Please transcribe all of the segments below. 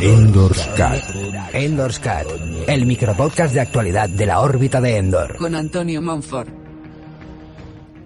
Endorscat. Endorscat. El micropodcast de actualidad de la órbita de Endor. con Antonio Monfort.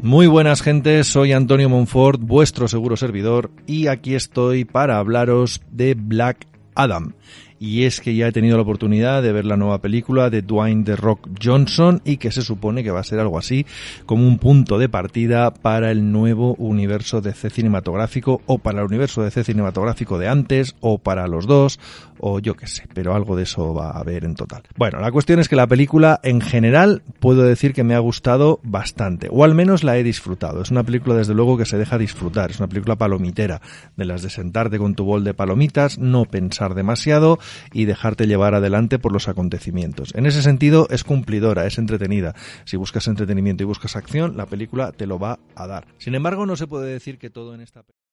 Muy buenas gentes, soy Antonio Monfort, vuestro seguro servidor, y aquí estoy para hablaros de Black Adam. Y es que ya he tenido la oportunidad de ver la nueva película de Dwayne The Rock Johnson y que se supone que va a ser algo así como un punto de partida para el nuevo universo de C cinematográfico o para el universo de C cinematográfico de antes o para los dos o yo qué sé, pero algo de eso va a haber en total. Bueno, la cuestión es que la película en general puedo decir que me ha gustado bastante, o al menos la he disfrutado. Es una película desde luego que se deja disfrutar, es una película palomitera, de las de sentarte con tu bol de palomitas, no pensar demasiado y dejarte llevar adelante por los acontecimientos. En ese sentido es cumplidora, es entretenida. Si buscas entretenimiento y buscas acción, la película te lo va a dar. Sin embargo, no se puede decir que todo en esta película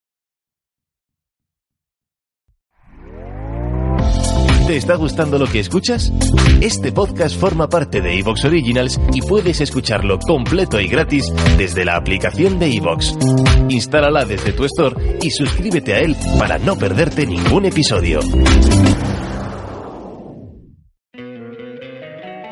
¿Te está gustando lo que escuchas? Este podcast forma parte de Evox Originals y puedes escucharlo completo y gratis desde la aplicación de Evox. Instálala desde tu store y suscríbete a él para no perderte ningún episodio.